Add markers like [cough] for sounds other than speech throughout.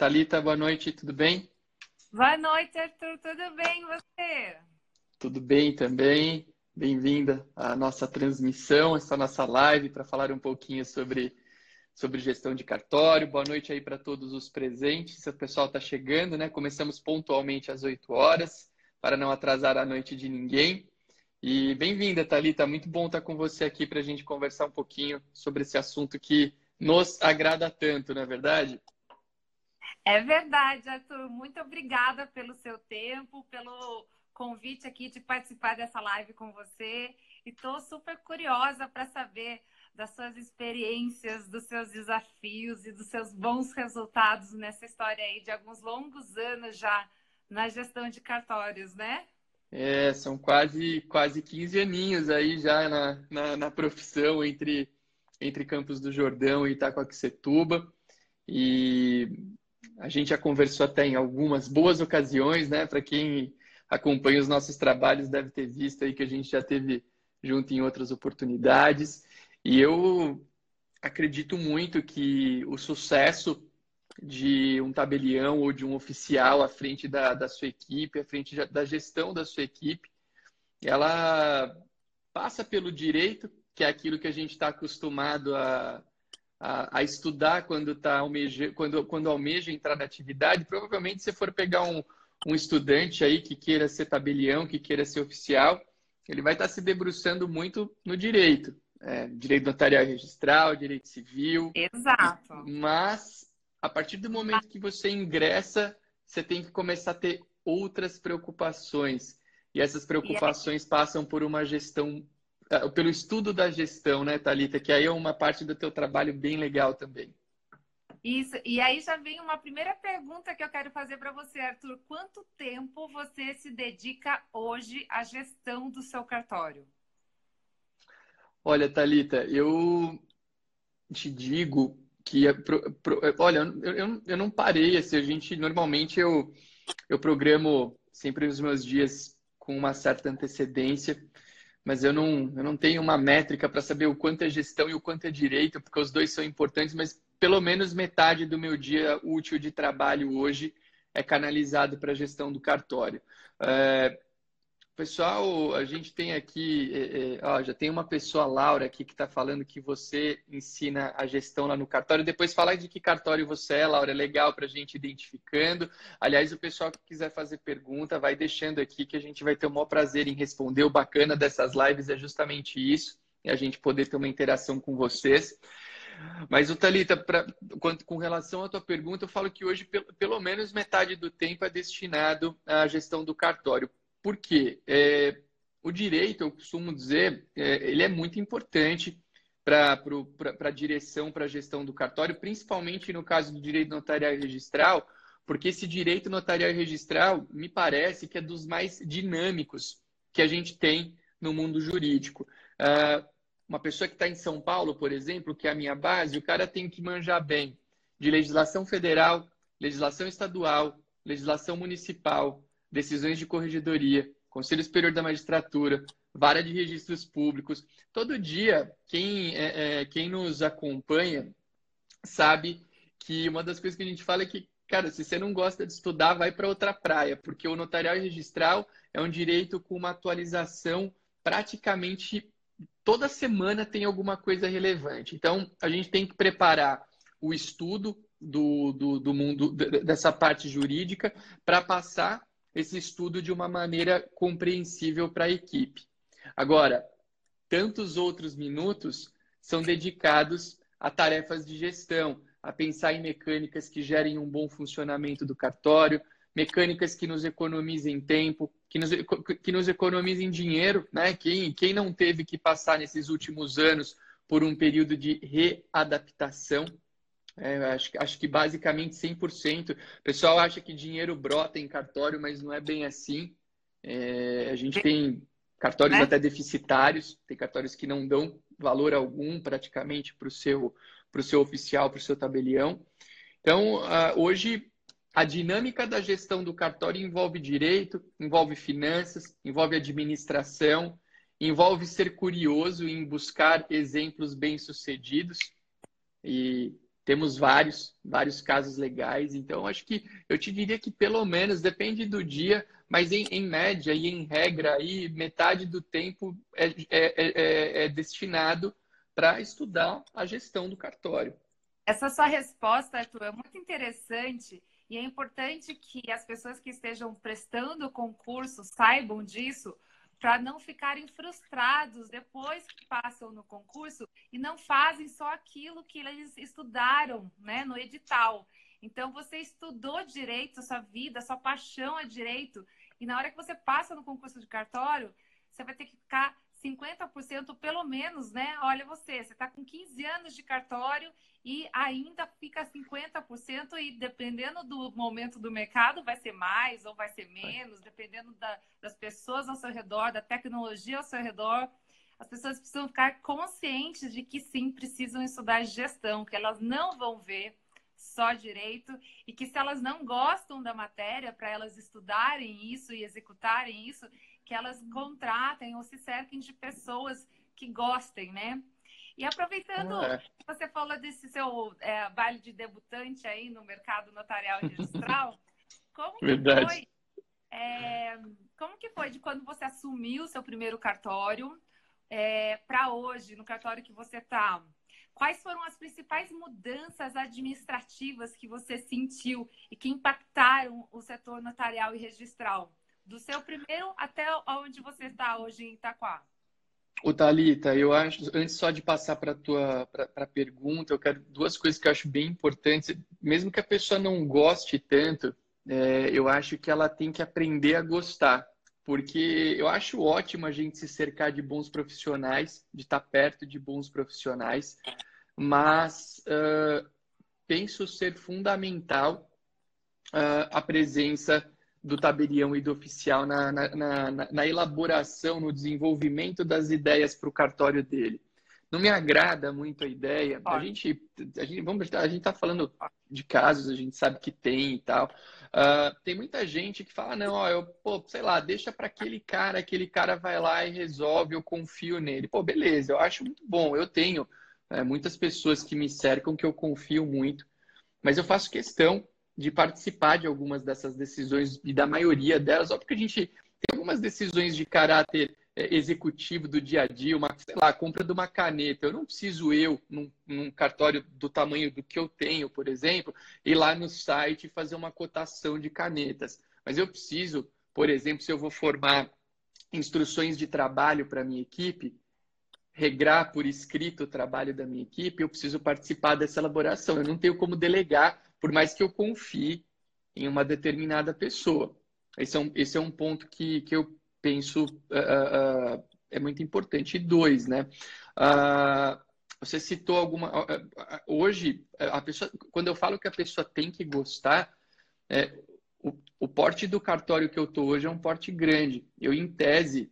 Talita, boa noite, tudo bem? Boa noite, Arthur, tudo bem e você? Tudo bem também. Bem-vinda à nossa transmissão, essa nossa live para falar um pouquinho sobre, sobre gestão de cartório. Boa noite aí para todos os presentes. O pessoal está chegando, né? Começamos pontualmente às 8 horas para não atrasar a noite de ninguém. E bem-vinda, Thalita. Muito bom estar com você aqui para a gente conversar um pouquinho sobre esse assunto que nos agrada tanto, não é verdade? É verdade, Arthur. Muito obrigada pelo seu tempo, pelo convite aqui de participar dessa live com você. E estou super curiosa para saber das suas experiências, dos seus desafios e dos seus bons resultados nessa história aí de alguns longos anos já na gestão de cartórios, né? É, são quase, quase 15 aninhos aí já na, na, na profissão entre, entre Campos do Jordão e Itacoaquecetuba. E a gente já conversou até em algumas boas ocasiões, né? Para quem acompanha os nossos trabalhos deve ter visto aí que a gente já teve junto em outras oportunidades. E eu acredito muito que o sucesso de um tabelião ou de um oficial à frente da, da sua equipe, à frente da gestão da sua equipe, ela passa pelo direito, que é aquilo que a gente está acostumado a, a, a estudar quando, tá almeja, quando, quando almeja entrar na atividade, provavelmente se for pegar um, um estudante aí que queira ser tabelião, que queira ser oficial, ele vai estar tá se debruçando muito no direito. É, direito notarial e registral, direito civil. Exato. Mas, a partir do momento que você ingressa, você tem que começar a ter outras preocupações. E essas preocupações passam por uma gestão pelo estudo da gestão, né, Talita? Que aí é uma parte do teu trabalho bem legal também. Isso. E aí já vem uma primeira pergunta que eu quero fazer para você, Arthur. Quanto tempo você se dedica hoje à gestão do seu cartório? Olha, Talita, eu te digo que olha, eu, eu não parei assim, a gente normalmente eu eu programo sempre os meus dias com uma certa antecedência mas eu não, eu não tenho uma métrica para saber o quanto é gestão e o quanto é direito, porque os dois são importantes, mas pelo menos metade do meu dia útil de trabalho hoje é canalizado para a gestão do cartório. É, Pessoal, a gente tem aqui, é, é, ó, já tem uma pessoa, Laura, aqui, que está falando que você ensina a gestão lá no cartório. Depois fala de que cartório você é, Laura, é legal para a gente identificando. Aliás, o pessoal que quiser fazer pergunta, vai deixando aqui que a gente vai ter o maior prazer em responder. O bacana dessas lives é justamente isso, é a gente poder ter uma interação com vocês. Mas, o Thalita, pra, com relação à tua pergunta, eu falo que hoje, pelo, pelo menos metade do tempo é destinado à gestão do cartório por quê? É, o direito, eu costumo dizer, é, ele é muito importante para a direção, para a gestão do cartório, principalmente no caso do direito notarial e registral, porque esse direito notarial e registral me parece que é dos mais dinâmicos que a gente tem no mundo jurídico. Uh, uma pessoa que está em São Paulo, por exemplo, que é a minha base, o cara tem que manjar bem de legislação federal, legislação estadual, legislação municipal, decisões de corregedoria, Conselho Superior da Magistratura, Vara de Registros Públicos. Todo dia, quem, é, é, quem nos acompanha sabe que uma das coisas que a gente fala é que, cara, se você não gosta de estudar, vai para outra praia, porque o notarial e registral é um direito com uma atualização praticamente toda semana tem alguma coisa relevante. Então, a gente tem que preparar o estudo do, do, do mundo dessa parte jurídica para passar esse estudo de uma maneira compreensível para a equipe. Agora, tantos outros minutos são dedicados a tarefas de gestão, a pensar em mecânicas que gerem um bom funcionamento do cartório, mecânicas que nos economizem tempo, que nos, que nos economizem dinheiro, né? Quem, quem não teve que passar nesses últimos anos por um período de readaptação é, acho, acho que basicamente 100%. O pessoal acha que dinheiro brota em cartório, mas não é bem assim. É, a gente tem cartórios é. até deficitários, tem cartórios que não dão valor algum praticamente para o seu, pro seu oficial, para o seu tabelião. Então, uh, hoje, a dinâmica da gestão do cartório envolve direito, envolve finanças, envolve administração, envolve ser curioso em buscar exemplos bem-sucedidos. E temos vários, vários casos legais. Então, acho que eu te diria que pelo menos depende do dia, mas em, em média e em regra, aí, metade do tempo é, é, é, é destinado para estudar a gestão do cartório. Essa sua resposta, Arthur, é muito interessante e é importante que as pessoas que estejam prestando o concurso saibam disso, para não ficarem frustrados depois que passam no concurso e não fazem só aquilo que eles estudaram né, no edital. Então, você estudou direito, sua vida, sua paixão é direito, e na hora que você passa no concurso de cartório, você vai ter que ficar 50% pelo menos, né? Olha você, você está com 15 anos de cartório e ainda fica 50% e dependendo do momento do mercado vai ser mais ou vai ser menos, dependendo da, das pessoas ao seu redor, da tecnologia ao seu redor. As pessoas precisam ficar conscientes de que sim, precisam estudar gestão, que elas não vão ver só direito e que se elas não gostam da matéria para elas estudarem isso e executarem isso, que elas contratem ou se cerquem de pessoas que gostem, né? E aproveitando é. você falou desse seu é, baile de debutante aí no mercado notarial e registral, [laughs] como que Verdade. foi? É, como que foi de quando você assumiu o seu primeiro cartório é, para hoje, no cartório que você está? Quais foram as principais mudanças administrativas que você sentiu e que impactaram o setor notarial e registral? Do seu primeiro até onde você está hoje em Itaquá? O Thalita, eu acho, antes só de passar para a tua pra pergunta, eu quero duas coisas que eu acho bem importantes. Mesmo que a pessoa não goste tanto, é, eu acho que ela tem que aprender a gostar. Porque eu acho ótimo a gente se cercar de bons profissionais, de estar perto de bons profissionais, mas uh, penso ser fundamental uh, a presença do tabelião e do oficial na, na, na, na elaboração, no desenvolvimento das ideias para o cartório dele. Não me agrada muito a ideia. A gente, a gente, vamos, a gente está falando de casos, a gente sabe que tem e tal. Uh, tem muita gente que fala, não, ó, eu, pô, sei lá, deixa para aquele cara, aquele cara vai lá e resolve, eu confio nele. Pô, beleza, eu acho muito bom. Eu tenho né, muitas pessoas que me cercam que eu confio muito, mas eu faço questão de participar de algumas dessas decisões e da maioria delas, óbvio que a gente tem algumas decisões de caráter é, executivo do dia a dia, uma, sei lá, compra de uma caneta. Eu não preciso eu, num, num, cartório do tamanho do que eu tenho, por exemplo, ir lá no site e fazer uma cotação de canetas. Mas eu preciso, por exemplo, se eu vou formar instruções de trabalho para a minha equipe, regrar por escrito o trabalho da minha equipe, eu preciso participar dessa elaboração. Eu não tenho como delegar por mais que eu confie em uma determinada pessoa. Esse é um, esse é um ponto que, que eu penso uh, uh, é muito importante. E dois, né? Uh, você citou alguma. Hoje, a pessoa, quando eu falo que a pessoa tem que gostar, é, o, o porte do cartório que eu estou hoje é um porte grande. Eu, em tese,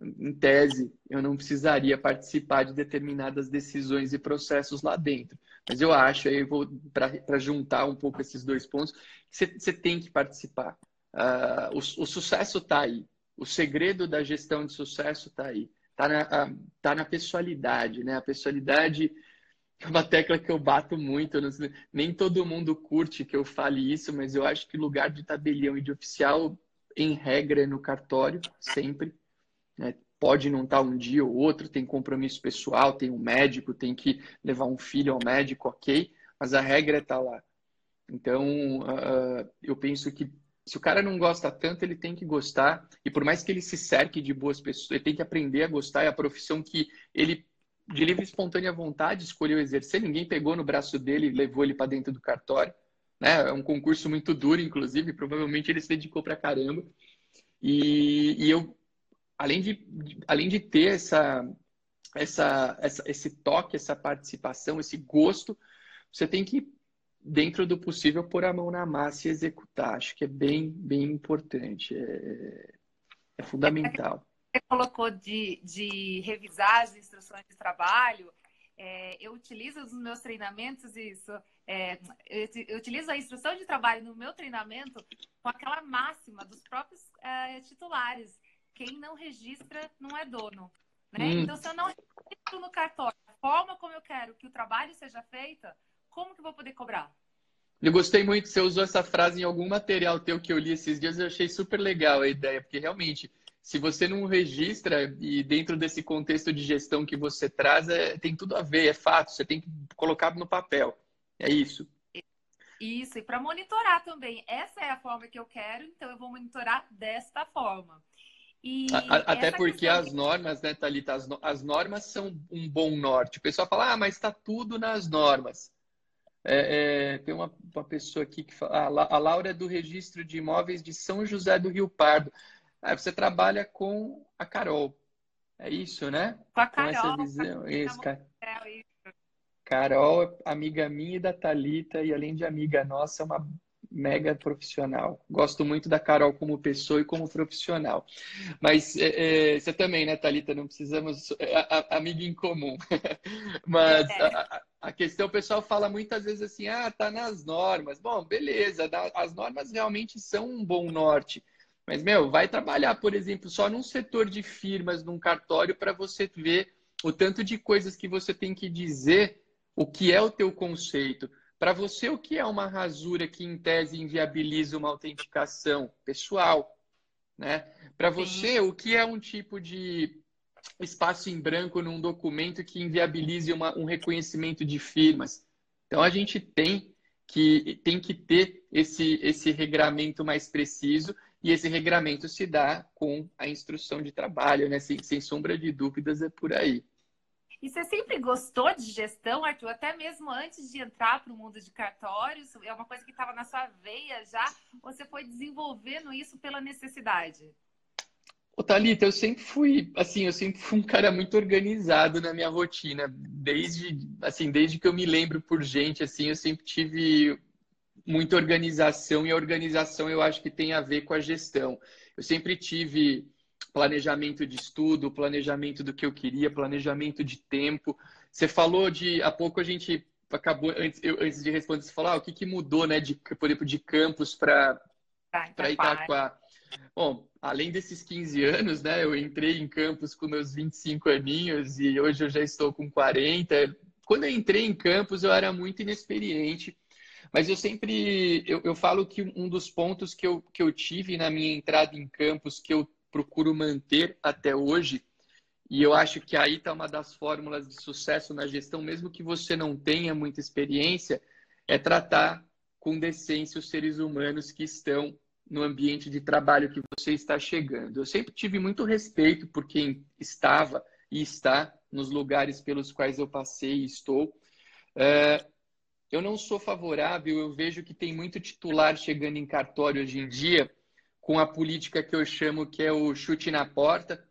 em tese, eu não precisaria participar de determinadas decisões e processos lá dentro. Mas eu acho, aí vou para juntar um pouco esses dois pontos, você tem que participar. Uh, o, o, sucesso está aí. O segredo da gestão de sucesso está aí. Está na, tá na pessoalidade, né? A pessoalidade é uma tecla que eu bato muito. nem todo mundo curte que eu fale isso, mas eu acho que lugar de tabelião e de oficial, em regra, é no cartório, sempre. Né? Pode não estar um dia ou outro, tem compromisso pessoal, tem um médico, tem que levar um filho ao médico, ok, mas a regra está lá. Então, uh, eu penso que se o cara não gosta tanto, ele tem que gostar, e por mais que ele se cerque de boas pessoas, ele tem que aprender a gostar, é a profissão que ele, de livre e espontânea vontade, escolheu exercer, ninguém pegou no braço dele e levou ele para dentro do cartório. Né? É um concurso muito duro, inclusive, provavelmente ele se dedicou para caramba. E, e eu além de, além de ter essa, essa, essa, esse toque, essa participação, esse gosto, você tem que, dentro do possível, pôr a mão na massa e executar. Acho que é bem, bem importante. É, é fundamental. Você colocou de, de revisar as instruções de trabalho. É, eu utilizo nos meus treinamentos isso. É, eu, eu, utilizo a instrução de trabalho no meu treinamento com aquela máxima dos próprios é, titulares quem não registra não é dono. Né? Hum. Então, se eu não registro no cartório a forma como eu quero que o trabalho seja feito, como que eu vou poder cobrar? Eu gostei muito, você usou essa frase em algum material teu que eu li esses dias, eu achei super legal a ideia, porque realmente, se você não registra e dentro desse contexto de gestão que você traz, é, tem tudo a ver, é fato, você tem que colocar no papel. É isso. Isso, e para monitorar também. Essa é a forma que eu quero, então eu vou monitorar desta forma. E Até porque as normas, né, Thalita, as, as normas são um bom norte. O pessoal fala, ah, mas está tudo nas normas. É, é, tem uma, uma, pessoa aqui que fala, ah, a Laura é do Registro de Imóveis de São José do Rio Pardo. Ah, você trabalha com a Carol. É isso, né? Com a Carol. Com essa visão. Isso, cara. Carol, amiga minha e da Talita e além de amiga nossa, é uma mega profissional. Gosto muito da Carol como pessoa e como profissional. Mas é, é, você também, né, Talita? Não precisamos é, a, a, amiga em comum. [laughs] Mas é. a, a, questão, o pessoal fala muitas vezes assim, ah, tá nas normas. Bom, beleza, as normas realmente são um bom norte. Mas, meu, vai trabalhar, por exemplo, só num setor de firmas, num cartório, para você ver o tanto de coisas que você tem que dizer, o que é o teu conceito. Para você, o que é uma rasura que, em tese, inviabiliza uma autenticação pessoal? Né? Para você, o que é um tipo de espaço em branco num documento que inviabilize uma, um reconhecimento de firmas? Então, a gente tem que, tem que ter esse, esse regramento mais preciso e esse regramento se dá com a instrução de trabalho, né? sem, sem sombra de dúvidas, é por aí. E você sempre gostou de gestão, Arthur? Até mesmo antes de entrar para o mundo de cartórios? É uma coisa que estava na sua veia já? Ou você foi desenvolvendo isso pela necessidade? Ô, Thalita, eu sempre fui, assim, eu sempre fui um cara muito organizado na minha rotina. Desde, assim, desde que eu me lembro por gente, assim, eu sempre tive muita organização e a organização eu acho que tem a ver com a gestão. Eu sempre tive planejamento de estudo, planejamento do que eu queria, planejamento de tempo. Você falou de. Há pouco a gente acabou, antes, eu, antes de responder, você falou ah, o que, que mudou, né, de, por exemplo, de campus para tá, Itaquá. Bom, além desses 15 anos, né, eu entrei em campus com meus 25 aninhos e hoje eu já estou com 40. Quando eu entrei em campus, eu era muito inexperiente. Mas eu sempre eu, eu falo que um dos pontos que eu, que eu tive na minha entrada em campus, que eu procuro manter até hoje. E eu acho que aí está uma das fórmulas de sucesso na gestão, mesmo que você não tenha muita experiência, é tratar com decência os seres humanos que estão no ambiente de trabalho que você está chegando. Eu sempre tive muito respeito por quem estava e está nos lugares pelos quais eu passei e estou. É, eu não sou favorável, eu vejo que tem muito titular chegando em cartório hoje em dia com a política que eu chamo que é o chute na porta,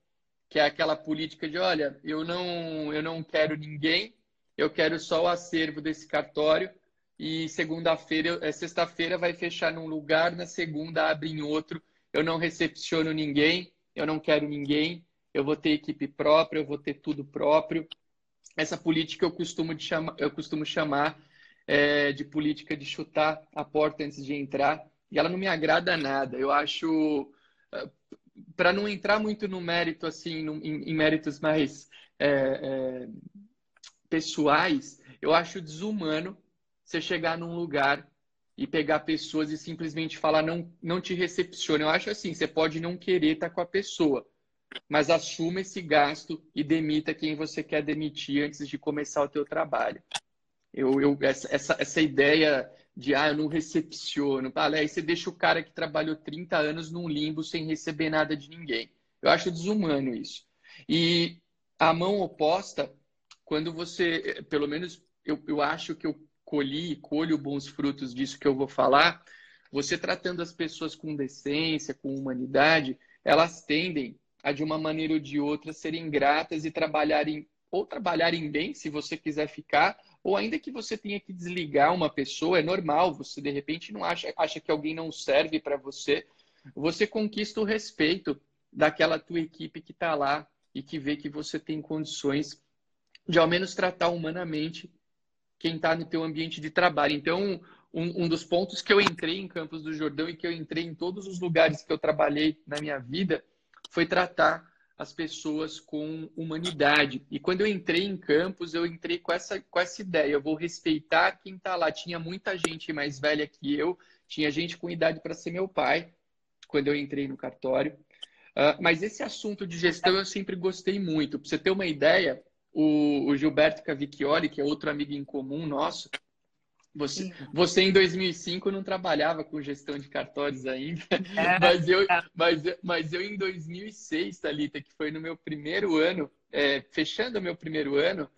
que é aquela política de, olha, eu não, eu não quero ninguém, eu quero só o acervo desse cartório e segunda-feira, é, sexta-feira vai fechar num lugar, na segunda abre em outro, eu não recepciono ninguém, eu não quero ninguém, eu vou ter equipe própria, eu vou ter tudo próprio. Essa política eu costumo, de chama, eu costumo chamar é, de política de chutar a porta antes de entrar e ela não me agrada nada. Eu acho, eh, para não entrar muito no mérito, assim, em, méritos mais é, é, pessoais, eu acho desumano você chegar num lugar e pegar pessoas e simplesmente falar não, não te recepciona. Eu acho assim, você pode não querer estar com a pessoa, mas assuma esse gasto e demita quem você quer demitir antes de começar o teu trabalho. Eu, eu essa, essa, essa ideia de ah, eu não recepciono. Ah, aí você deixa o cara que trabalhou 30 anos num limbo sem receber nada de ninguém. Eu acho desumano isso. E a mão oposta, quando você, pelo menos eu, eu acho que eu colhi, colho bons frutos disso que eu vou falar, você tratando as pessoas com decência, com humanidade, elas tendem a, de uma maneira ou de outra, serem gratas e trabalharem, ou trabalharem bem, se você quiser ficar, ou ainda que você tenha que desligar uma pessoa, é normal, você de repente não acha, acha que alguém não serve para você, você conquista o respeito daquela tua equipe que está lá e que vê que você tem condições de ao menos tratar humanamente quem está no teu ambiente de trabalho. Então, um, um, dos pontos que eu entrei em Campos do Jordão e que eu entrei em todos os lugares que eu trabalhei na minha vida foi tratar as pessoas com humanidade. E quando eu entrei em campus, eu entrei com essa, com essa ideia: eu vou respeitar quem está lá. Tinha muita gente mais velha que eu, tinha gente com idade para ser meu pai, quando eu entrei no cartório. Uh, mas esse assunto de gestão eu sempre gostei muito. Para você ter uma ideia, o, o Gilberto Cavicchioli, que é outro amigo em comum nosso, você, você em 2005 não trabalhava com gestão de cartórios ainda, é, [laughs] mas, eu, é. mas, mas eu em 2006, Thalita, que foi no meu primeiro ano, é, fechando o meu primeiro ano,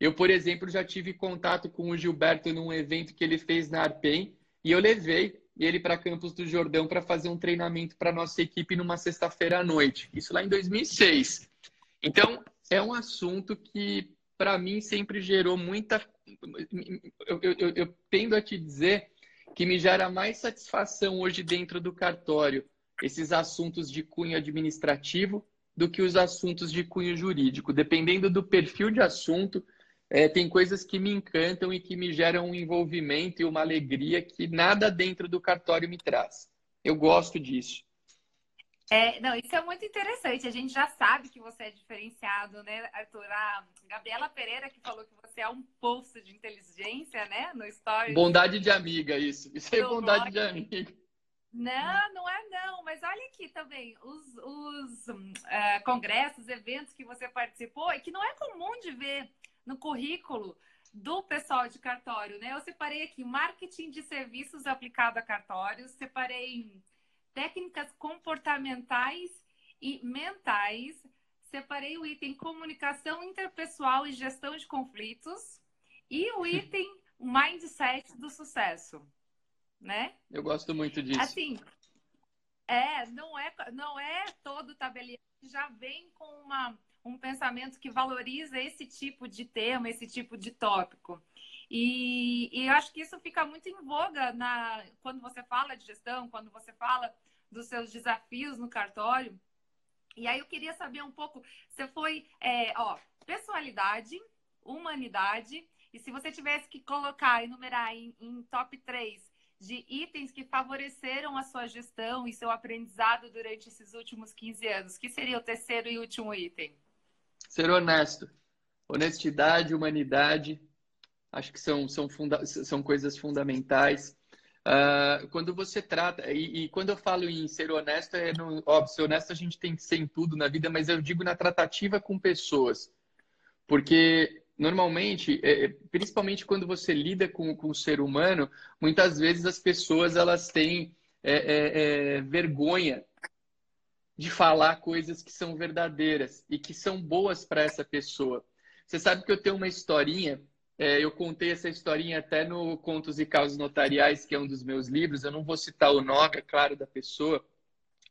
eu, por exemplo, já tive contato com o Gilberto num evento que ele fez na Arpen e eu levei ele para Campos do Jordão para fazer um treinamento para nossa equipe numa sexta-feira à noite. Isso lá em 2006. Então, é um assunto que, para mim, sempre gerou muita eu, eu, eu, tendo a te dizer que me gera mais satisfação hoje dentro do cartório esses assuntos de cunho administrativo do que os assuntos de cunho jurídico. Dependendo do perfil de assunto, é, tem coisas que me encantam e que me geram um envolvimento e uma alegria que nada dentro do cartório me traz. Eu gosto disso. É, não, isso é muito interessante. A gente já sabe que você é diferenciado, né, Arthur? A Gabriela Pereira que falou que você é um poço de inteligência, né, no story. Bondade de amiga, isso. Isso é bondade blog. de amiga. Não, não é não. Mas olha aqui também, os, os uh, congressos, eventos que você participou e que não é comum de ver no currículo do pessoal de cartório, né? Eu separei aqui marketing de serviços aplicado a cartórios, separei técnicas comportamentais e mentais. Separei o item comunicação interpessoal e gestão de conflitos e o item mindset do sucesso, né? Eu gosto muito disso. Assim, é, não é, não é todo tabelião que já vem com uma, um pensamento que valoriza esse tipo de tema, esse tipo de tópico. E, e acho que isso fica muito em voga na, quando você fala de gestão, quando você fala dos seus desafios no cartório. E aí eu queria saber um pouco, você foi, é, ó, personalidade, humanidade, e se você tivesse que colocar, enumerar em, em top 3 de itens que favoreceram a sua gestão e seu aprendizado durante esses últimos 15 anos, que seria o terceiro e último item? Ser honesto. Honestidade, humanidade, acho que são, são, funda são coisas fundamentais. Uh, quando você trata, e, e, quando eu falo em ser honesto, é no, óbvio, ser honesto a gente tem que ser em tudo na vida, mas eu digo na tratativa com pessoas. Porque normalmente, é, é principalmente quando você lida com, com o ser humano, muitas vezes as pessoas elas têm é, é, é vergonha de falar coisas que são verdadeiras e que são boas para essa pessoa. Você sabe que eu tenho uma historinha é, eu contei essa historinha até no Contos e Causas Notariais, que é um dos meus livros. Eu não vou citar o nome, é claro, da pessoa,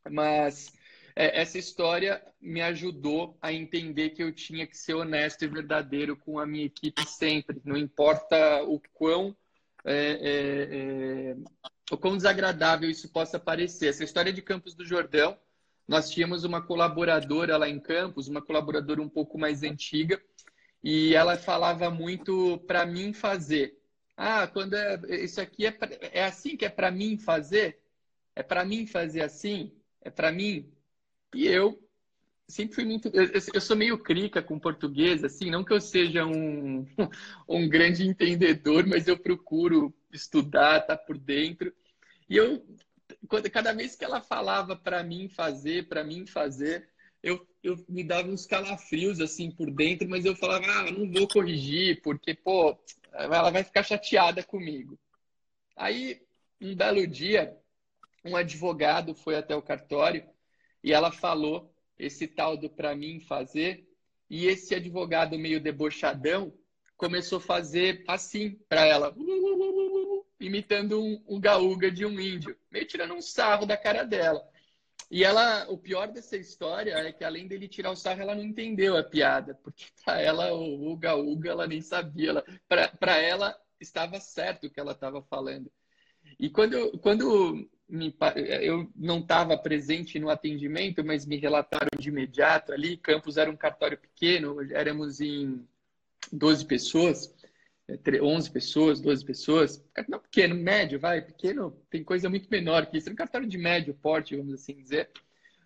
mas é, essa história me ajudou a entender que eu tinha que ser honesto e verdadeiro com a minha equipe sempre. Não importa o quão, é, é, é o quão desagradável isso possa parecer. Essa história de Campos do Jordão, nós tínhamos uma colaboradora lá em Campos, uma colaboradora um pouco mais antiga, e ela falava muito para mim fazer. Ah, quando é, isso aqui é, é assim que é para mim fazer? É para mim fazer assim? É para mim? E eu sempre fui muito. Eu, eu, sou meio crica com português, assim, não que eu seja um, [laughs] um grande entendedor, mas eu procuro estudar, tá por dentro. E eu, quando, cada vez que ela falava para mim fazer, para mim fazer, eu, eu me dava uns calafrios assim por dentro, mas eu falava, ah, não vou corrigir, porque, pô, ela vai ficar chateada comigo. Aí, um belo dia, um advogado foi até o cartório e ela falou esse tal do para mim fazer, e esse advogado meio debochadão começou a fazer assim para ela, imitando um, um gaúga de um índio, meio tirando um sarro da cara dela. E ela, o pior dessa história é que além dele tirar o sarro, ela não entendeu a piada, porque para ela o Uga Uga ela nem sabia, ela para ela estava certo o que ela estava falando. E quando quando me, eu não estava presente no atendimento, mas me relataram de imediato ali, Campos era um cartório pequeno, éramos em 12 pessoas. 11 é, pessoas, 12 pessoas. Não pequeno, médio, vai. Pequeno tem coisa muito menor que isso. É um de médio porte, vamos assim dizer.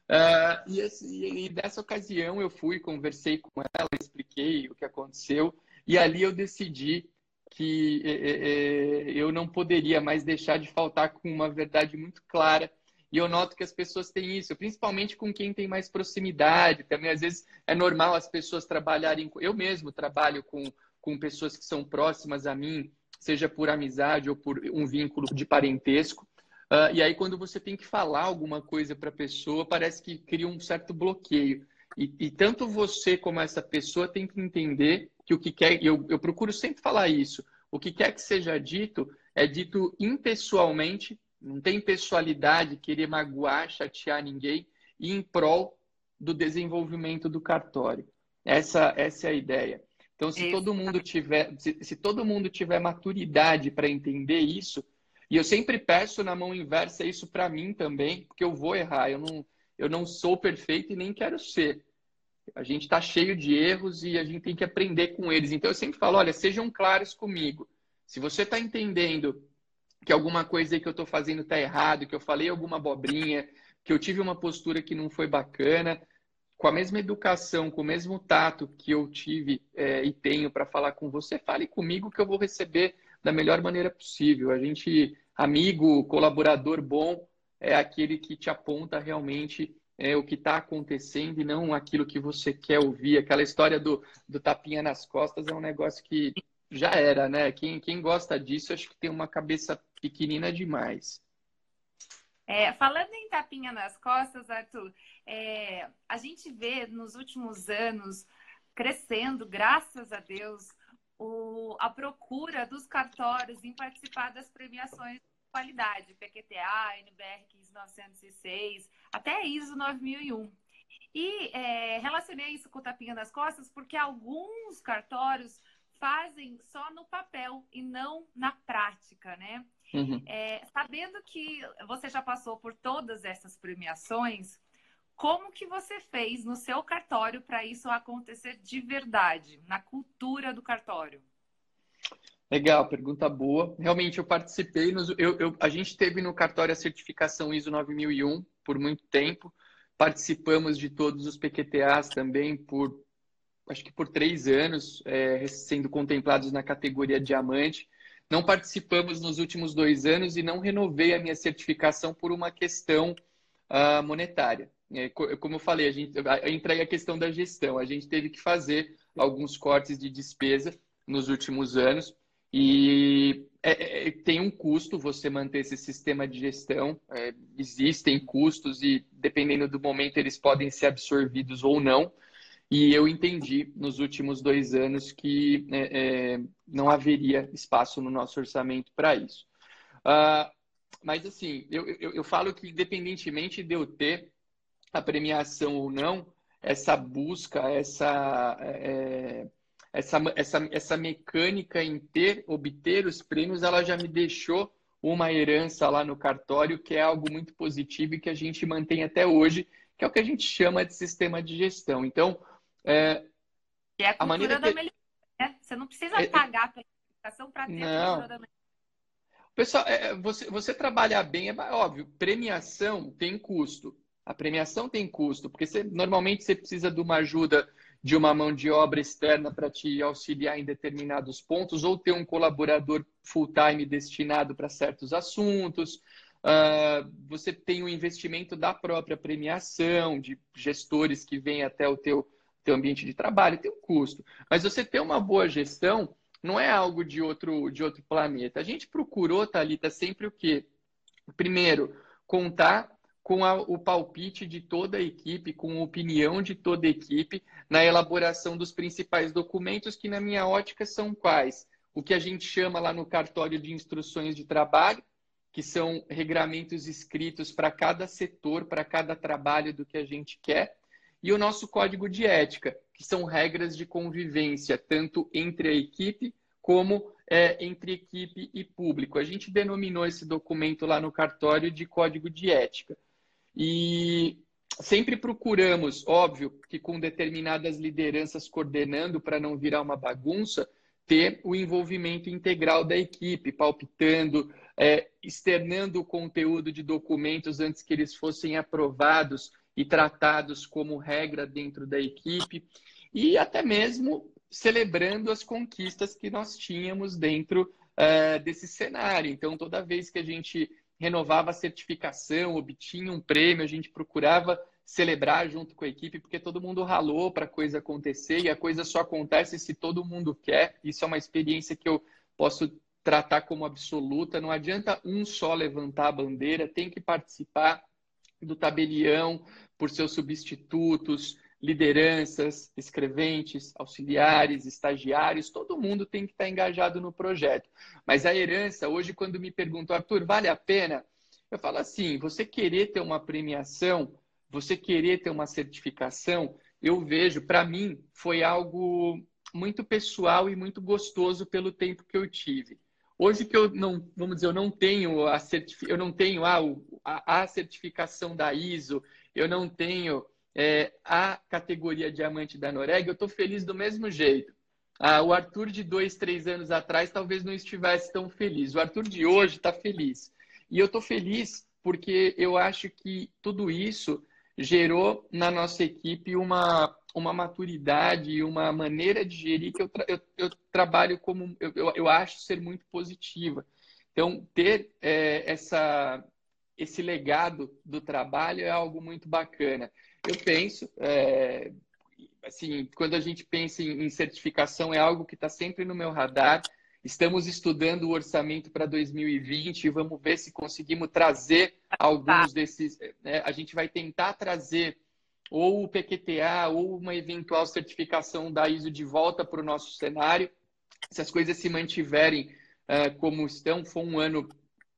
Uh, e, esse, e, dessa ocasião eu fui, conversei com ela, expliquei o que aconteceu, e ali eu decidi que é, é, eu não poderia mais deixar de faltar com uma verdade muito clara. E eu noto que as pessoas têm isso, principalmente com quem tem mais proximidade. Também, às vezes, é normal as pessoas trabalharem. Eu mesmo trabalho com, com pessoas que são próximas a mim, seja por amizade ou por um vínculo de parentesco. Uh, e aí, quando você tem que falar alguma coisa para a pessoa, parece que cria um certo bloqueio. E, e, tanto você como essa pessoa tem que entender que o que quer, eu, eu procuro sempre falar isso, o que quer que seja dito é dito impessoalmente, não tem pessoalidade, querer magoar, chatear ninguém, e em prol do desenvolvimento do cartório. Essa, essa é a ideia. Então, se todo mundo tiver, se, se todo mundo tiver maturidade para entender isso, e eu sempre peço na mão inversa isso para mim também, porque eu vou errar. Eu não, eu não sou perfeito e nem quero ser. A gente está cheio de erros e a gente tem que aprender com eles. Então eu sempre falo: olha, sejam claros comigo. Se você está entendendo que alguma coisa que eu estou fazendo está errado, que eu falei alguma abobrinha, que eu tive uma postura que não foi bacana, com a mesma educação, com o mesmo tato que eu tive é, e tenho para falar com você, fale comigo que eu vou receber da melhor maneira possível. A gente, amigo, colaborador bom, é aquele que te aponta realmente é, o que está acontecendo e não aquilo que você quer ouvir. Aquela história do, do tapinha nas costas é um negócio que já era, né? Quem, quem gosta disso, acho que tem uma cabeça pequenina demais. É, falando em tapinha nas costas, Arthur, é, a gente vê nos últimos anos crescendo, graças a Deus, o, a procura dos cartórios em participar das premiações de qualidade, PQTA, NBR 15906, até ISO 9001. E é, relacionei isso com o tapinha nas costas porque alguns cartórios fazem só no papel e não na prática, né? Uhum. É, sabendo que você já passou por todas essas premiações, como que você fez no seu cartório para isso acontecer de verdade, na cultura do cartório? Legal, pergunta boa. Realmente eu participei, nos, eu, eu, a gente teve no cartório a certificação ISO 9001 por muito tempo. Participamos de todos os PQTAs também por, acho que por três anos, é, sendo contemplados na categoria diamante. Não participamos nos últimos dois anos e não renovei a minha certificação por uma questão uh, monetária. É, como eu falei, a gente entra aí a questão da gestão. A gente teve que fazer alguns cortes de despesa nos últimos anos e é, é, tem um custo você manter esse sistema de gestão. É, existem custos e dependendo do momento eles podem ser absorvidos ou não. E eu entendi nos últimos dois anos que é, é não haveria espaço no nosso orçamento para isso. Uh, mas assim, eu, eu, eu falo que independentemente de eu ter a premiação ou não, essa busca, essa, é, essa, essa, essa mecânica em ter, obter os prêmios, ela já me deixou uma herança lá no cartório, que é algo muito positivo e que a gente mantém até hoje, que é o que a gente chama de sistema de gestão. Então, é, é a, a maneira da que... melhoria, né? Você não precisa é, pagar pela educação para ter não. a cultura da melhoria. Pessoal, é, você, você trabalhar bem é óbvio. Premiação tem custo. A premiação tem custo, porque você, normalmente você precisa de uma ajuda de uma mão de obra externa para te auxiliar em determinados pontos, ou ter um colaborador full-time destinado para certos assuntos. Uh, você tem o investimento da própria premiação, de gestores que vêm até o teu, teu ambiente de trabalho, tem um custo. Mas você ter uma boa gestão não é algo de outro, de outro planeta. A gente procurou, Thalita, sempre o quê? Primeiro, contar com a, o palpite de toda a equipe, com a opinião de toda a equipe na elaboração dos principais documentos, que na minha ótica são quais? O que a gente chama lá no cartório de instruções de trabalho, que são regramentos escritos para cada setor, para cada trabalho do que a gente quer, e o nosso código de ética, que são regras de convivência, tanto entre a equipe como é, entre equipe e público. A gente denominou esse documento lá no cartório de código de ética. E sempre procuramos, óbvio, que com determinadas lideranças coordenando para não virar uma bagunça, ter o envolvimento integral da equipe, palpitando, é, externando o conteúdo de documentos antes que eles fossem aprovados e tratados como regra dentro da equipe, e até mesmo celebrando as conquistas que nós tínhamos dentro uh, desse cenário. Então, toda vez que a gente renovava a certificação, obtinha um prêmio, a gente procurava celebrar junto com a equipe, porque todo mundo ralou para a coisa acontecer e a coisa só acontece se todo mundo quer. Isso é uma experiência que eu posso tratar como absoluta. Não adianta um só levantar a bandeira, tem que participar do tabelião por seus substitutos, lideranças, escreventes, auxiliares, estagiários, todo mundo tem que estar engajado no projeto. Mas a herança, hoje, quando me perguntam, Arthur, vale a pena? Eu falo assim: você querer ter uma premiação, você querer ter uma certificação, eu vejo, para mim, foi algo muito pessoal e muito gostoso pelo tempo que eu tive. Hoje que eu não, vamos dizer, eu não tenho a certific... eu não tenho a, a, a certificação da ISO, eu não tenho é, a categoria diamante da Noruega, eu estou feliz do mesmo jeito. Ah, o Arthur de dois, três anos atrás talvez não estivesse tão feliz. O Arthur de hoje está feliz. E eu estou feliz porque eu acho que tudo isso gerou na nossa equipe uma, uma maturidade e uma maneira de gerir que eu, tra eu, eu trabalho como eu, eu, acho ser muito positiva. Então, ter é, essa, esse legado do trabalho é algo muito bacana. Eu penso, é, assim, quando a gente pensa em, em certificação, é algo que está sempre no meu radar. Estamos estudando o orçamento para 2020 e vamos ver se conseguimos trazer alguns tá. desses. Né? A gente vai tentar trazer ou o PQTA ou uma eventual certificação da ISO de volta para o nosso cenário. Se as coisas se mantiverem uh, como estão, foi um ano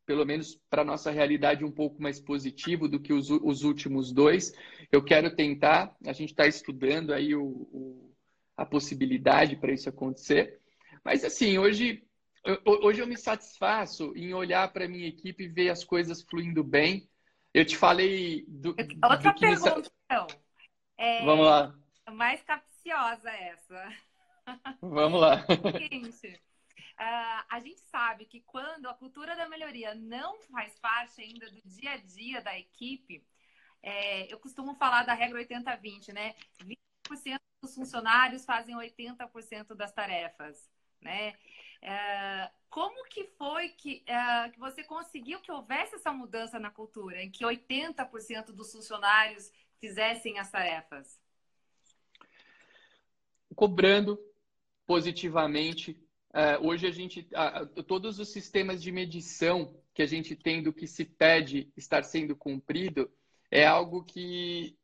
pelo menos para a nossa realidade, um pouco mais positivo do que os, os últimos dois. Eu quero tentar, a gente está estudando aí o, o, a possibilidade para isso acontecer. Mas assim, hoje, hoje eu me satisfaço em olhar para a minha equipe e ver as coisas fluindo bem. Eu te falei do. Outra do pergunta, me... então. É... Vamos lá. Mais capciosa essa. Vamos lá. [laughs] Seguinte, Uh, a gente sabe que quando a cultura da melhoria não faz parte ainda do dia a dia da equipe, é, eu costumo falar da regra 80-20, né? 20% dos funcionários fazem 80% das tarefas, né? Uh, como que foi que, uh, que você conseguiu que houvesse essa mudança na cultura, em que 80% dos funcionários fizessem as tarefas? Cobrando positivamente Uh, hoje a gente, uh, todos os sistemas de medição que a gente tem do que se pede estar sendo cumprido é algo que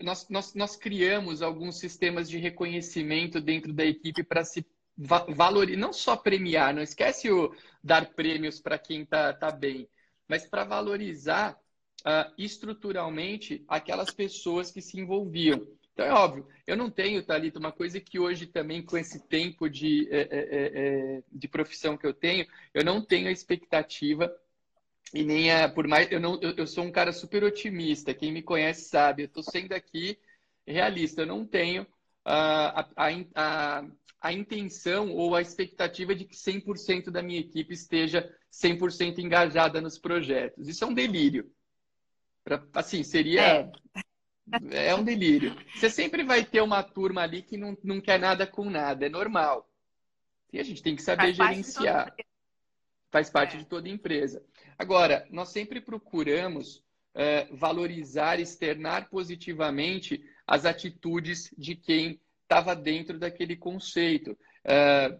nós, nós, nós criamos alguns sistemas de reconhecimento dentro da equipe para se va valorizar, não só premiar, não esquece o dar prêmios para quem está tá bem, mas para valorizar uh, estruturalmente aquelas pessoas que se envolviam. Então é óbvio, eu não tenho, Thalita, uma coisa que hoje também, com esse tempo de, é, é, é, de profissão que eu tenho, eu não tenho a expectativa e nem a, por mais, eu, não, eu, eu sou um cara super otimista, quem me conhece sabe, eu estou sendo aqui realista, eu não tenho a, a, a, a intenção ou a expectativa de que 100% da minha equipe esteja 100% engajada nos projetos. Isso é um delírio. Pra, assim, seria... É é um delírio. Você sempre vai ter uma turma ali que não, não quer nada com nada, é normal. E a gente tem que saber Faz gerenciar. Parte Faz parte é. de toda empresa. Agora, nós sempre procuramos é, valorizar, externar positivamente as atitudes de quem estava dentro daquele conceito. É,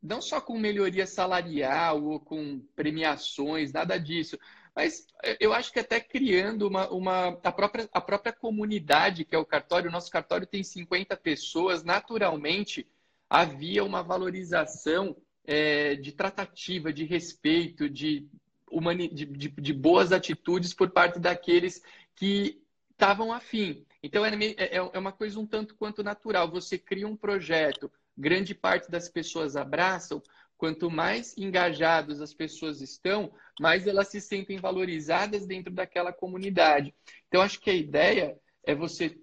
não só com melhoria salarial ou com premiações, nada disso, mas é, eu acho que até criando uma, uma, a, própria, a própria comunidade que é o cartório, o nosso cartório tem 50 pessoas, naturalmente havia uma valorização é, de tratativa, de respeito, de, humani de, de, de, boas atitudes por parte daqueles que estavam afim. Então é, é, é uma coisa um tanto quanto natural. Você cria um projeto, grande parte das pessoas abraçam, quanto mais engajados as pessoas estão, mais elas se sentem valorizadas dentro daquela comunidade. Então, acho que a ideia é você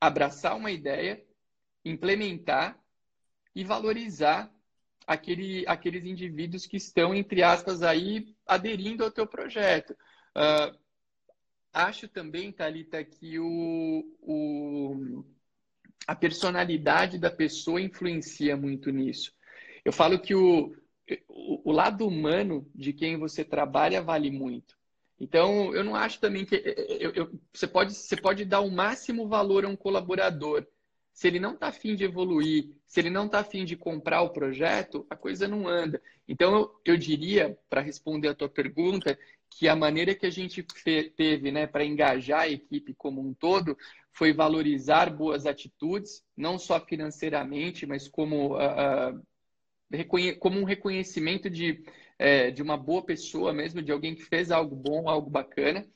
abraçar uma ideia, implementar e valorizar aquele, aqueles indivíduos que estão, entre aspas, aí aderindo ao teu projeto. Uh, acho também, Thalita, que o, o, a personalidade da pessoa influencia muito nisso. Eu falo que o, o, o lado humano de quem você trabalha vale muito. Então, eu não acho também que eu, eu, você, pode, você pode dar o máximo valor a um colaborador. Se ele não está afim de evoluir, se ele não está afim de comprar o projeto, a coisa não anda. Então, eu, eu diria, para responder a tua pergunta, que a maneira que a gente teve né, para engajar a equipe como um todo foi valorizar boas atitudes, não só financeiramente, mas como, uh, uh, como um reconhecimento de é, de uma boa pessoa mesmo, de alguém que fez algo bom, algo bacana.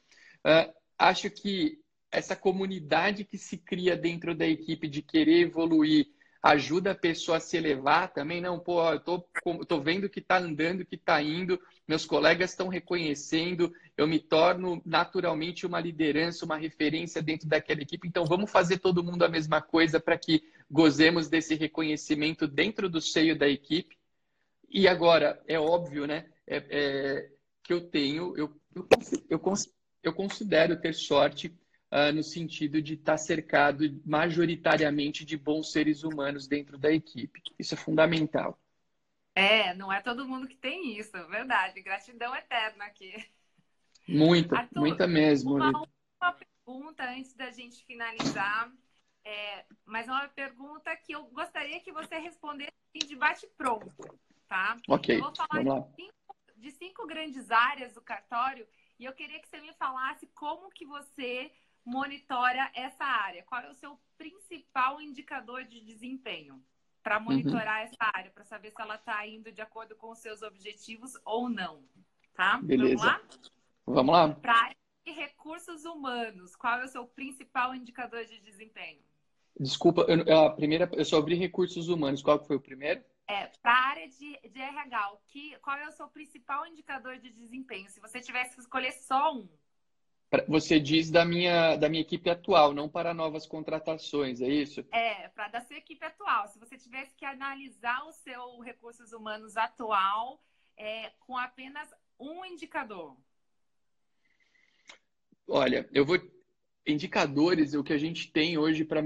Uh, acho que essa comunidade que se cria dentro da equipe de querer evoluir ajuda a pessoa a se elevar também. Não, pô, eu tô, tô vendo que está andando, que está indo, meus colegas estão reconhecendo, eu me torno naturalmente uma liderança, uma referência dentro daquela equipe. Então, vamos fazer todo mundo a mesma coisa para que gozemos desse reconhecimento dentro do seio da equipe. E agora, é óbvio, né? É, é, que eu tenho, eu, eu, eu, considero ter sorte uh, no sentido de estar cercado majoritariamente de bons seres humanos dentro da equipe. Isso é fundamental. É, não é todo mundo que tem isso, é verdade. Gratidão eterna aqui. Muita, Arthur, muita mesmo. Uma, uma pergunta antes da gente finalizar. É, mas uma pergunta que eu gostaria que você respondesse de bate-pronto tá? Ok. Eu vou falar de cinco, de cinco grandes áreas do cartório e eu queria que você me falasse como que você monitora essa área. Qual é o seu principal indicador de desempenho para uhum. monitorar uhum. essa área, para saber se ela está indo de acordo com os seus objetivos ou não, tá? Beleza. Vamos lá? Vamos lá. Para área de recursos humanos, qual é o seu principal indicador de desempenho? Desculpa, eu, a primeira, eu só abri recursos humanos. Qual foi o primeiro? É, para a área de, de RH, que, qual é o seu principal indicador de desempenho? Se você tivesse que escolher só um. Você diz da minha, da minha equipe atual, não para novas contratações, é isso? É, para da sua equipe atual. Se você tivesse que analisar o seu recursos humanos atual é, com apenas um indicador. Olha, eu vou. Indicadores, o que a gente tem hoje para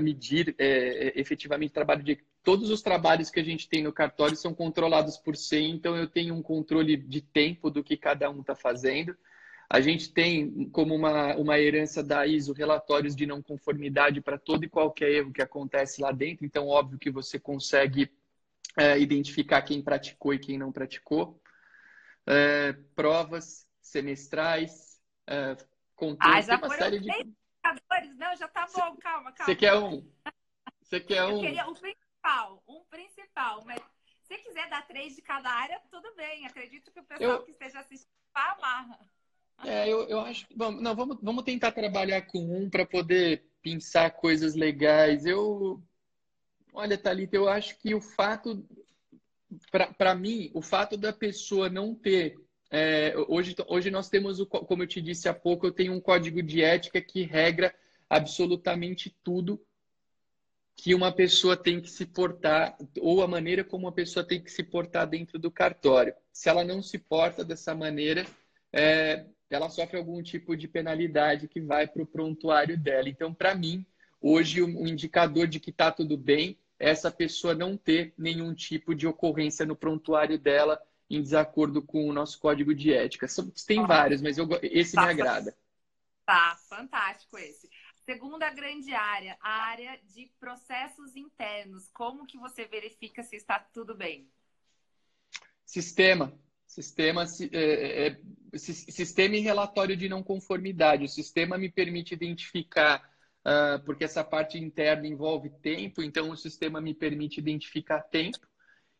medir é, é, efetivamente trabalho de todos os trabalhos que a gente tem no cartório são controlados por SEM, então eu tenho um controle de tempo do que cada um está fazendo. A gente tem como uma, uma herança da ISO relatórios de não conformidade para todo e qualquer erro que acontece lá dentro, então óbvio que você consegue é, identificar quem praticou e quem não praticou. É, provas semestrais, é, controle, ah, já uma série de... Não, já tá bom, calma, calma. Você quer um? Você quer um? Eu queria um principal, um principal, mas se quiser dar três de cada área, tudo bem. Acredito que o pessoal eu... que esteja assistindo vai amar. É, eu, eu acho que vamos, não, vamos, vamos tentar trabalhar com um para poder pensar coisas legais. Eu, olha, Thalita, eu acho que o fato, para mim, o fato da pessoa não ter. É, hoje, hoje nós temos, o, como eu te disse há pouco, eu tenho um código de ética que regra absolutamente tudo que uma pessoa tem que se portar, ou a maneira como uma pessoa tem que se portar dentro do cartório. Se ela não se porta dessa maneira, é, ela sofre algum tipo de penalidade que vai para o prontuário dela. Então, para mim, hoje, o um indicador de que está tudo bem é essa pessoa não ter nenhum tipo de ocorrência no prontuário dela em desacordo com o nosso código de ética. Tem vários, mas eu, esse me agrada. Tá, fantástico esse. Segunda grande área, a área de processos internos. Como que você verifica se está tudo bem? Sistema. Sistema, é, é, é sistema e relatório de não conformidade. O sistema me permite identificar, uh, porque essa parte interna envolve tempo, então o sistema me permite identificar tempo.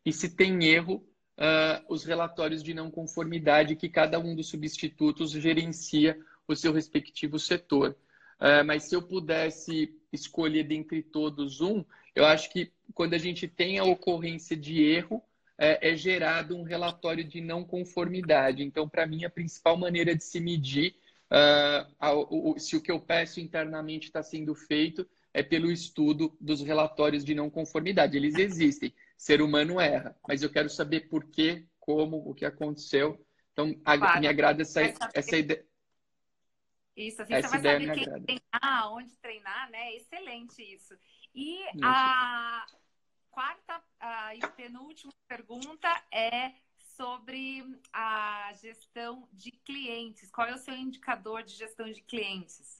E se tem erro, uh, os relatórios de não conformidade que cada um dos substitutos gerencia o seu respectivo setor. É, mas se eu pudesse escolher dentre todos um, eu acho que quando a gente tem a ocorrência de erro, é, é gerado um relatório de não conformidade. Então, para mim, a principal maneira de se medir uh, a, o, se o que eu peço internamente está sendo feito é pelo estudo dos relatórios de não conformidade. Eles existem. Ser humano erra, mas eu quero saber por quê, como, o que aconteceu. Então, a, me agrada essa, essa ideia Isso, assim Essa você vai saber quem treinar, onde treinar, né? Excelente isso. E a quarta e penúltima pergunta é sobre a gestão de clientes. Qual é o seu indicador de gestão de clientes?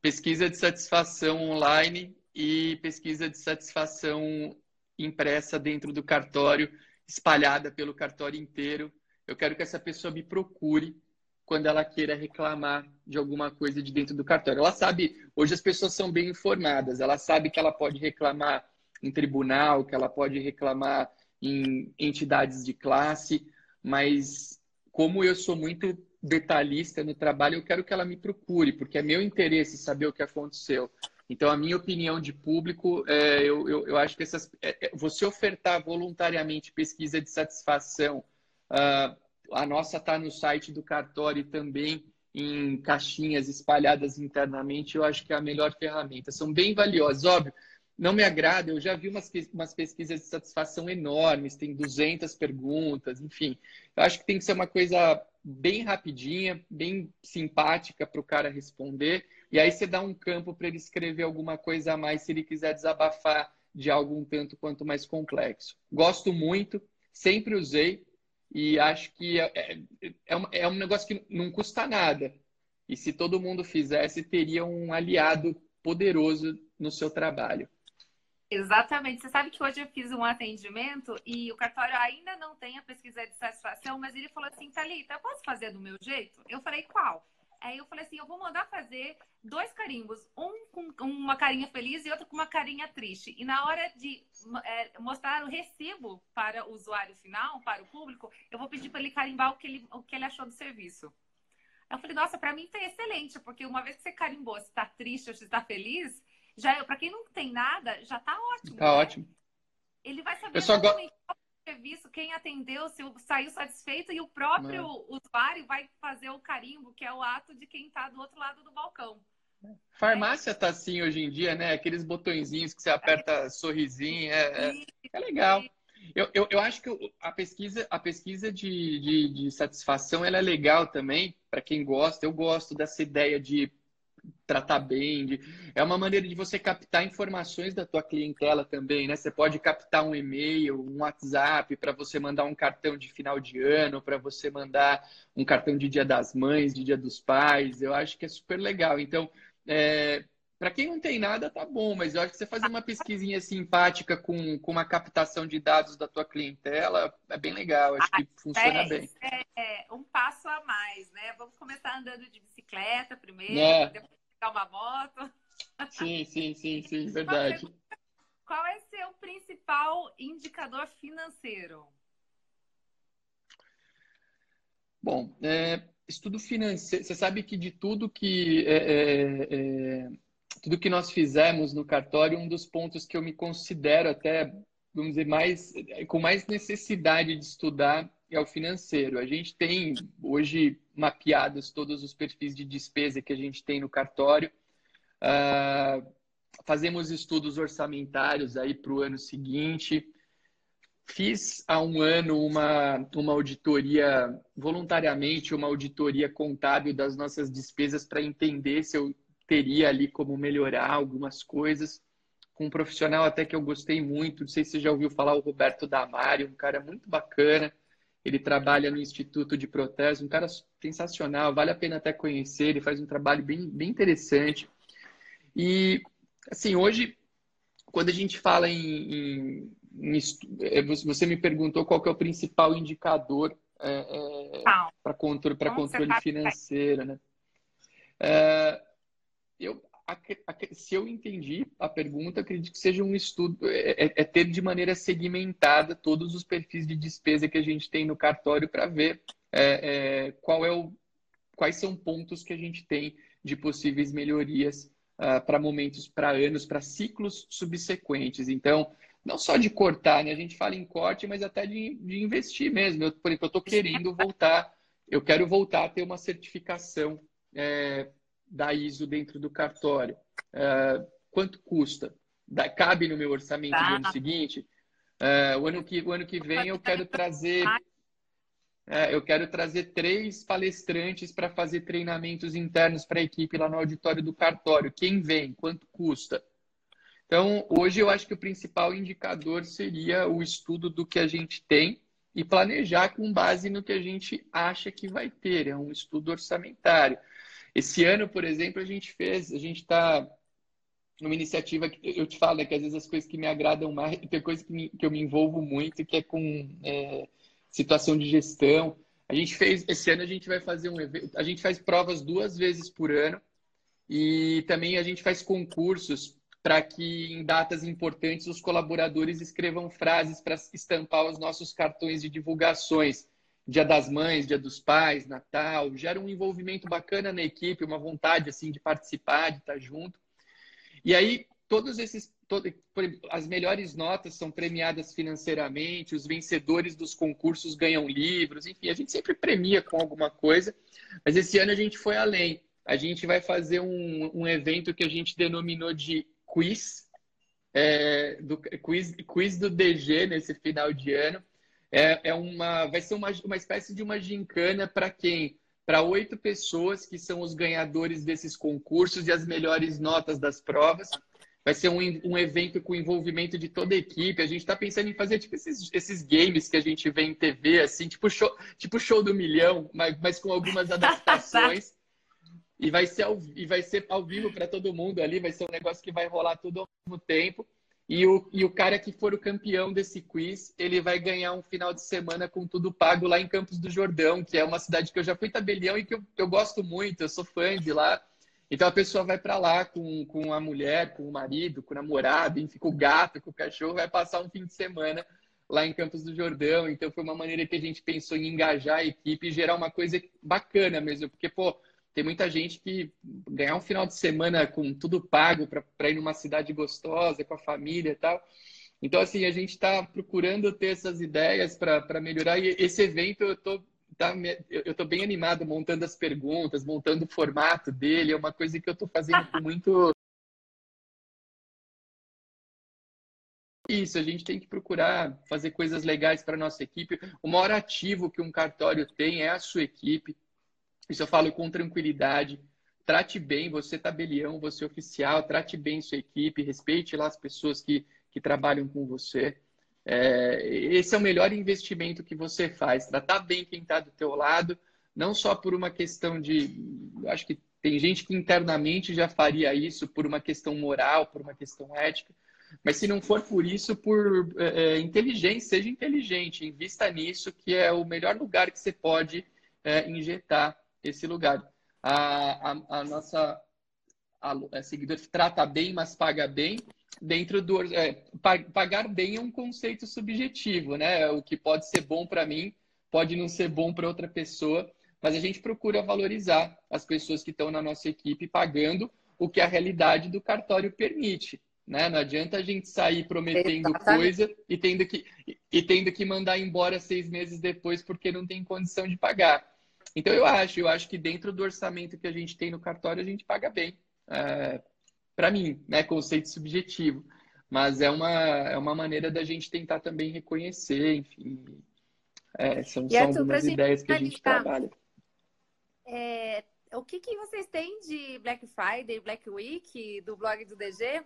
Pesquisa de satisfação online e pesquisa de satisfação impressa dentro do cartório, espalhada pelo cartório inteiro. Eu quero que essa pessoa me procure quando ela queira reclamar de alguma coisa de dentro do cartório. Ela sabe, hoje as pessoas são bem informadas, ela sabe que ela pode reclamar em tribunal, que ela pode reclamar em entidades de classe, mas como eu sou muito detalhista no trabalho, eu quero que ela me procure, porque é meu interesse saber o que aconteceu. Então, a minha opinião de público, é, eu, eu, eu, acho que essas, é, é você ofertar voluntariamente pesquisa de satisfação, uh, a nossa está no site do cartório também em caixinhas espalhadas internamente, eu acho que é a melhor ferramenta. São bem valiosas, óbvio não me agrada. Eu já vi umas, umas pesquisas de satisfação enormes, tem 200 perguntas, enfim. Eu acho que tem que ser uma coisa bem rapidinha, bem simpática para o cara responder. E aí você dá um campo para ele escrever alguma coisa a mais se ele quiser desabafar de algo um tanto quanto mais complexo. Gosto muito, sempre usei e acho que é, é, é, um, é um negócio que não custa nada. E se todo mundo fizesse, teria um aliado poderoso no seu trabalho. Exatamente. Você sabe que hoje eu fiz um atendimento e o cartório ainda não tem a pesquisa de satisfação, mas ele falou assim, Thalita, eu posso fazer do meu jeito? Eu falei, qual? Aí eu falei assim, eu vou mandar fazer dois carimbos, um com uma carinha feliz e outro com uma carinha triste. E na hora de é, mostrar o recibo para o usuário final, para o público, eu vou pedir para ele carimbar o que ele, o que ele achou do serviço. Eu falei, nossa, para mim foi excelente, porque uma vez que você carimbou se está triste ou se está feliz, já para quem não tem nada, já tá ótimo. Tá né? ótimo. Ele vai saber exatamente qual o serviço, quem atendeu, se saiu satisfeito e o próprio Não. usuário vai fazer o carimbo, que é o ato de quem está do outro lado do balcão. Farmácia tá assim hoje em dia, né? Aqueles botõezinhos que você aperta sorrisinho, é, é, é legal. Eu, eu, eu, acho que a pesquisa, a pesquisa de, de, de satisfação ela é legal também, para quem gosta. Eu gosto dessa ideia de tratar bem. De... É uma maneira de você captar informações da tua clientela também, né? Você pode captar um e-mail, um WhatsApp para você mandar um cartão de final de ano, para você mandar um cartão de Dia das Mães, de Dia dos Pais. Eu acho que é super legal. Então, é... para quem não tem nada, tá bom, mas eu acho que você fazer uma pesquisinha simpática com, com uma captação de dados da tua clientela é bem legal. Acho que funciona é, bem. É, um passo a mais, né? Vamos começar andando de bicicleta primeiro, é. depois pegar uma moto. Sim, sim, sim, sim, [laughs] verdade. Qual é seu principal indicador financeiro? Bom, é, estudo financeiro. Você sabe que de tudo que é, é, é, tudo que nós fizemos no cartório, um dos pontos que eu me considero até, vamos dizer, mais com mais necessidade de estudar é o financeiro. A gente tem hoje mapeados todos os perfis de despesa que a gente tem no cartório. Uh, fazemos estudos orçamentários aí para o ano seguinte. Fiz há um ano uma, uma auditoria, voluntariamente, uma auditoria contábil das nossas despesas para entender se eu teria ali como melhorar algumas coisas. Com um profissional até que eu gostei muito, não sei se você já ouviu falar, o Roberto Damari, um cara muito bacana. Ele trabalha no Instituto de Protese, um cara sensacional, vale a pena até conhecer, ele faz um trabalho bem, bem interessante. E, assim, hoje, quando a gente fala em, em, em é, você me perguntou qual é o principal indicador é, é, para controle, controle financeiro, né? É, eu se eu entendi a pergunta, acredito que seja um estudo, é, é, é, ter de maneira segmentada todos os perfis de despesa que a gente tem no cartório para ver é, é, qual é o, quais são pontos que a gente tem de possíveis melhorias uh, para momentos, para anos, para ciclos subsequentes. Então, não só de cortar, né? A gente fala em corte, mas até de, de investir mesmo. Eu, por exemplo, eu estou querendo voltar, eu quero voltar a ter uma certificação é, da ISO dentro do cartório. Uh, quanto custa? Da, cabe no meu orçamento tá. do ano seguinte? Uh, o, ano que, o ano que vem eu quero trazer. É, eu quero trazer três palestrantes para fazer treinamentos internos para a equipe lá no auditório do cartório. Quem vem? Quanto custa? Então, hoje eu acho que o principal indicador seria o estudo do que a gente tem e planejar com base no que a gente acha que vai ter. É um estudo orçamentário. Esse ano, por exemplo, a gente fez, a gente está numa iniciativa que eu te falo, né, que às vezes as coisas que me agradam mais, tem coisa que, me, que eu me envolvo muito, que é com é, situação de gestão. A gente fez, esse ano a gente vai fazer um evento, a gente faz provas duas vezes por ano e também a gente faz concursos para que em datas importantes os colaboradores escrevam frases para estampar os nossos cartões de divulgações. Dia das Mães, Dia dos Pais, Natal, gera um envolvimento bacana na equipe, uma vontade assim de participar, de estar junto. E aí, todos esses. Todo, as melhores notas são premiadas financeiramente, os vencedores dos concursos ganham livros, enfim, a gente sempre premia com alguma coisa, mas esse ano a gente foi além. A gente vai fazer um, um evento que a gente denominou de quiz, é, do, quiz, quiz do DG nesse final de ano. É, é uma, vai ser uma, uma espécie de uma gincana para quem? para oito pessoas que são os ganhadores desses concursos e as melhores notas das provas. Vai ser um, um evento com envolvimento de toda a equipe. A gente está pensando em fazer tipo esses, esses games que a gente vê em TV, assim, tipo show, tipo show do milhão, mas, mas com algumas adaptações. [laughs] e vai ser ao, e vai ser ao vivo para todo mundo ali. Vai ser um negócio que vai rolar tudo ao mesmo tempo. E o, e o cara que for o campeão desse quiz, ele vai ganhar um final de semana com tudo pago lá em Campos do Jordão, que é uma cidade que eu já fui tabelião e que eu, eu gosto muito, eu sou fã de lá. Então a pessoa vai para lá com, com a mulher, com o marido, com o namorado, enfim, com o gato, com o cachorro, vai passar um fim de semana lá em Campos do Jordão. Então foi uma maneira que a gente pensou em engajar a equipe e gerar uma coisa bacana mesmo, porque, pô, tem muita gente que ganhar um final de semana com tudo pago para ir numa cidade gostosa, com a família e tal. Então, assim, a gente está procurando ter essas ideias para melhorar. E esse evento eu tô, tá, eu tô bem animado montando as perguntas, montando o formato dele. É uma coisa que eu estou fazendo com muito. Isso, a gente tem que procurar fazer coisas legais para nossa equipe. O maior ativo que um cartório tem é a sua equipe. Isso eu falo com tranquilidade. Trate bem, você tabelião, você oficial, trate bem sua equipe, respeite lá as pessoas que, que trabalham com você. É, esse é o melhor investimento que você faz. Tratar bem quem está do teu lado, não só por uma questão de... Acho que tem gente que internamente já faria isso por uma questão moral, por uma questão ética, mas se não for por isso, por é, é inteligência, seja inteligente, invista nisso, que é o melhor lugar que você pode é, injetar esse lugar. A, a, a nossa a, a seguidora trata bem, mas paga bem. Dentro do é, pagar bem é um conceito subjetivo, né? O que pode ser bom para mim pode não ser bom para outra pessoa, mas a gente procura valorizar as pessoas que estão na nossa equipe pagando o que a realidade do cartório permite. Né? Não adianta a gente sair prometendo Exatamente. coisa e tendo, que, e tendo que mandar embora seis meses depois porque não tem condição de pagar. Então eu acho, eu acho que dentro do orçamento que a gente tem no cartório a gente paga bem. É, para mim, né, conceito subjetivo, mas é uma é uma maneira da gente tentar também reconhecer, enfim, é, são, são algumas ideias que a gente trabalha. É, o que, que vocês têm de Black Friday, Black Week do blog do DG?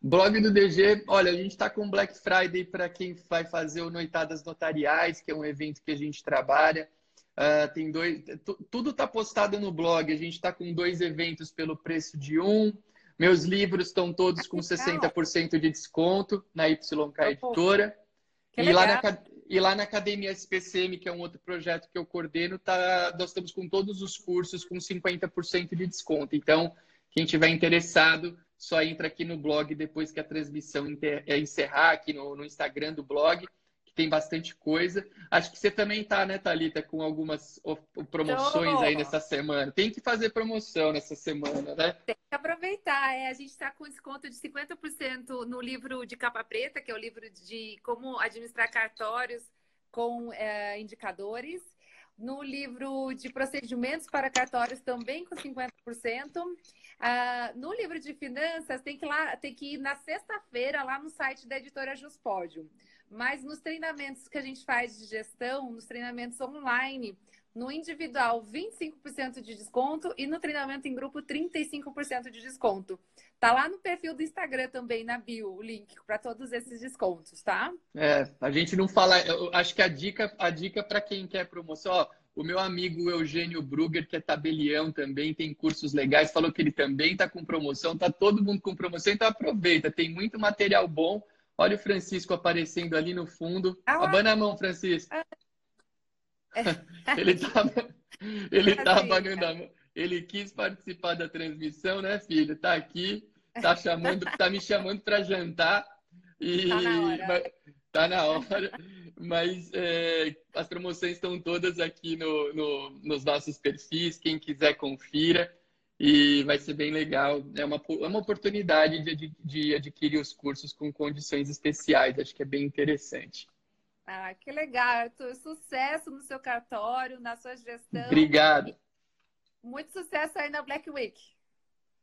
Blog do DG, olha, a gente está com Black Friday para quem vai fazer o Noitadas Notariais, que é um evento que a gente trabalha. Uh, tem dois, tudo está postado no blog. A gente está com dois eventos pelo preço de um. Meus livros estão todos com 60% de desconto na YK Editora. E lá, na, e lá na Academia SPCM, que é um outro projeto que eu coordeno, tá, nós estamos com todos os cursos com 50% de desconto. Então, quem tiver interessado, só entra aqui no blog depois que a transmissão é, encerrar, aqui no, no Instagram do blog tem bastante coisa. Acho que você também tá, né, Thalita, com algumas promoções aí nessa semana. Tem que fazer promoção nessa semana, né? Tem que aproveitar. É, a gente está com desconto de 50% no livro de capa preta, que é o livro de como administrar cartórios com é, indicadores. no livro de procedimentos para cartórios também com 50%. Uh, no livro de finanças, tem que, lá, tem que ir na sexta-feira lá no site da editora Juspódio. Mas nos treinamentos que a gente faz de gestão, nos treinamentos online, no individual, 25% de desconto e no treinamento em grupo, 35% de desconto. Tá lá no perfil do Instagram também, na bio, o link para todos esses descontos, tá? É, a gente não fala. Eu acho que a dica, a dica para quem quer promoção, ó, o meu amigo Eugênio Brugger, que é tabelião também, tem cursos legais, falou que ele também está com promoção, tá todo mundo com promoção, então aproveita, tem muito material bom. Olha o Francisco aparecendo ali no fundo. Ah, Abana a mão, Francisco. Ah. ele tá, ele tá abanando a mão. Ele quis participar da transmissão, né, filho? Tá aqui, tá chamando, tá me chamando para jantar e tá na hora. Tá na hora. Mas é, as promoções estão todas aqui no, no, nos nossos perfis. Quem quiser, confira. E vai ser bem legal. É uma, é uma oportunidade de, de adquirir os cursos com condições especiais. Acho que é bem interessante. Ah, que legal, Arthur. Sucesso no seu cartório, na sua gestão. Obrigado. Muito sucesso aí na Black Week.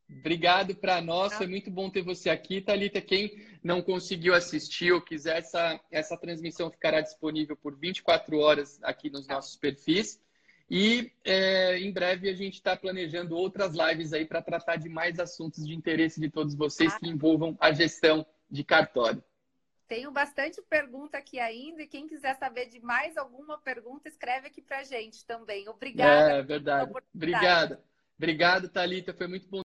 Obrigado para nós, foi muito bom ter você aqui, Thalita. Quem não conseguiu assistir ou quiser, essa, essa transmissão ficará disponível por 24 horas aqui nos tá. nossos perfis. E é, em breve a gente está planejando outras lives aí para tratar de mais assuntos de interesse de todos vocês ah. que envolvam a gestão de cartório. Tenho bastante pergunta aqui ainda e quem quiser saber de mais alguma pergunta, escreve aqui para gente também. Obrigada. É verdade. Obrigada. Obrigado, Thalita. Foi muito bom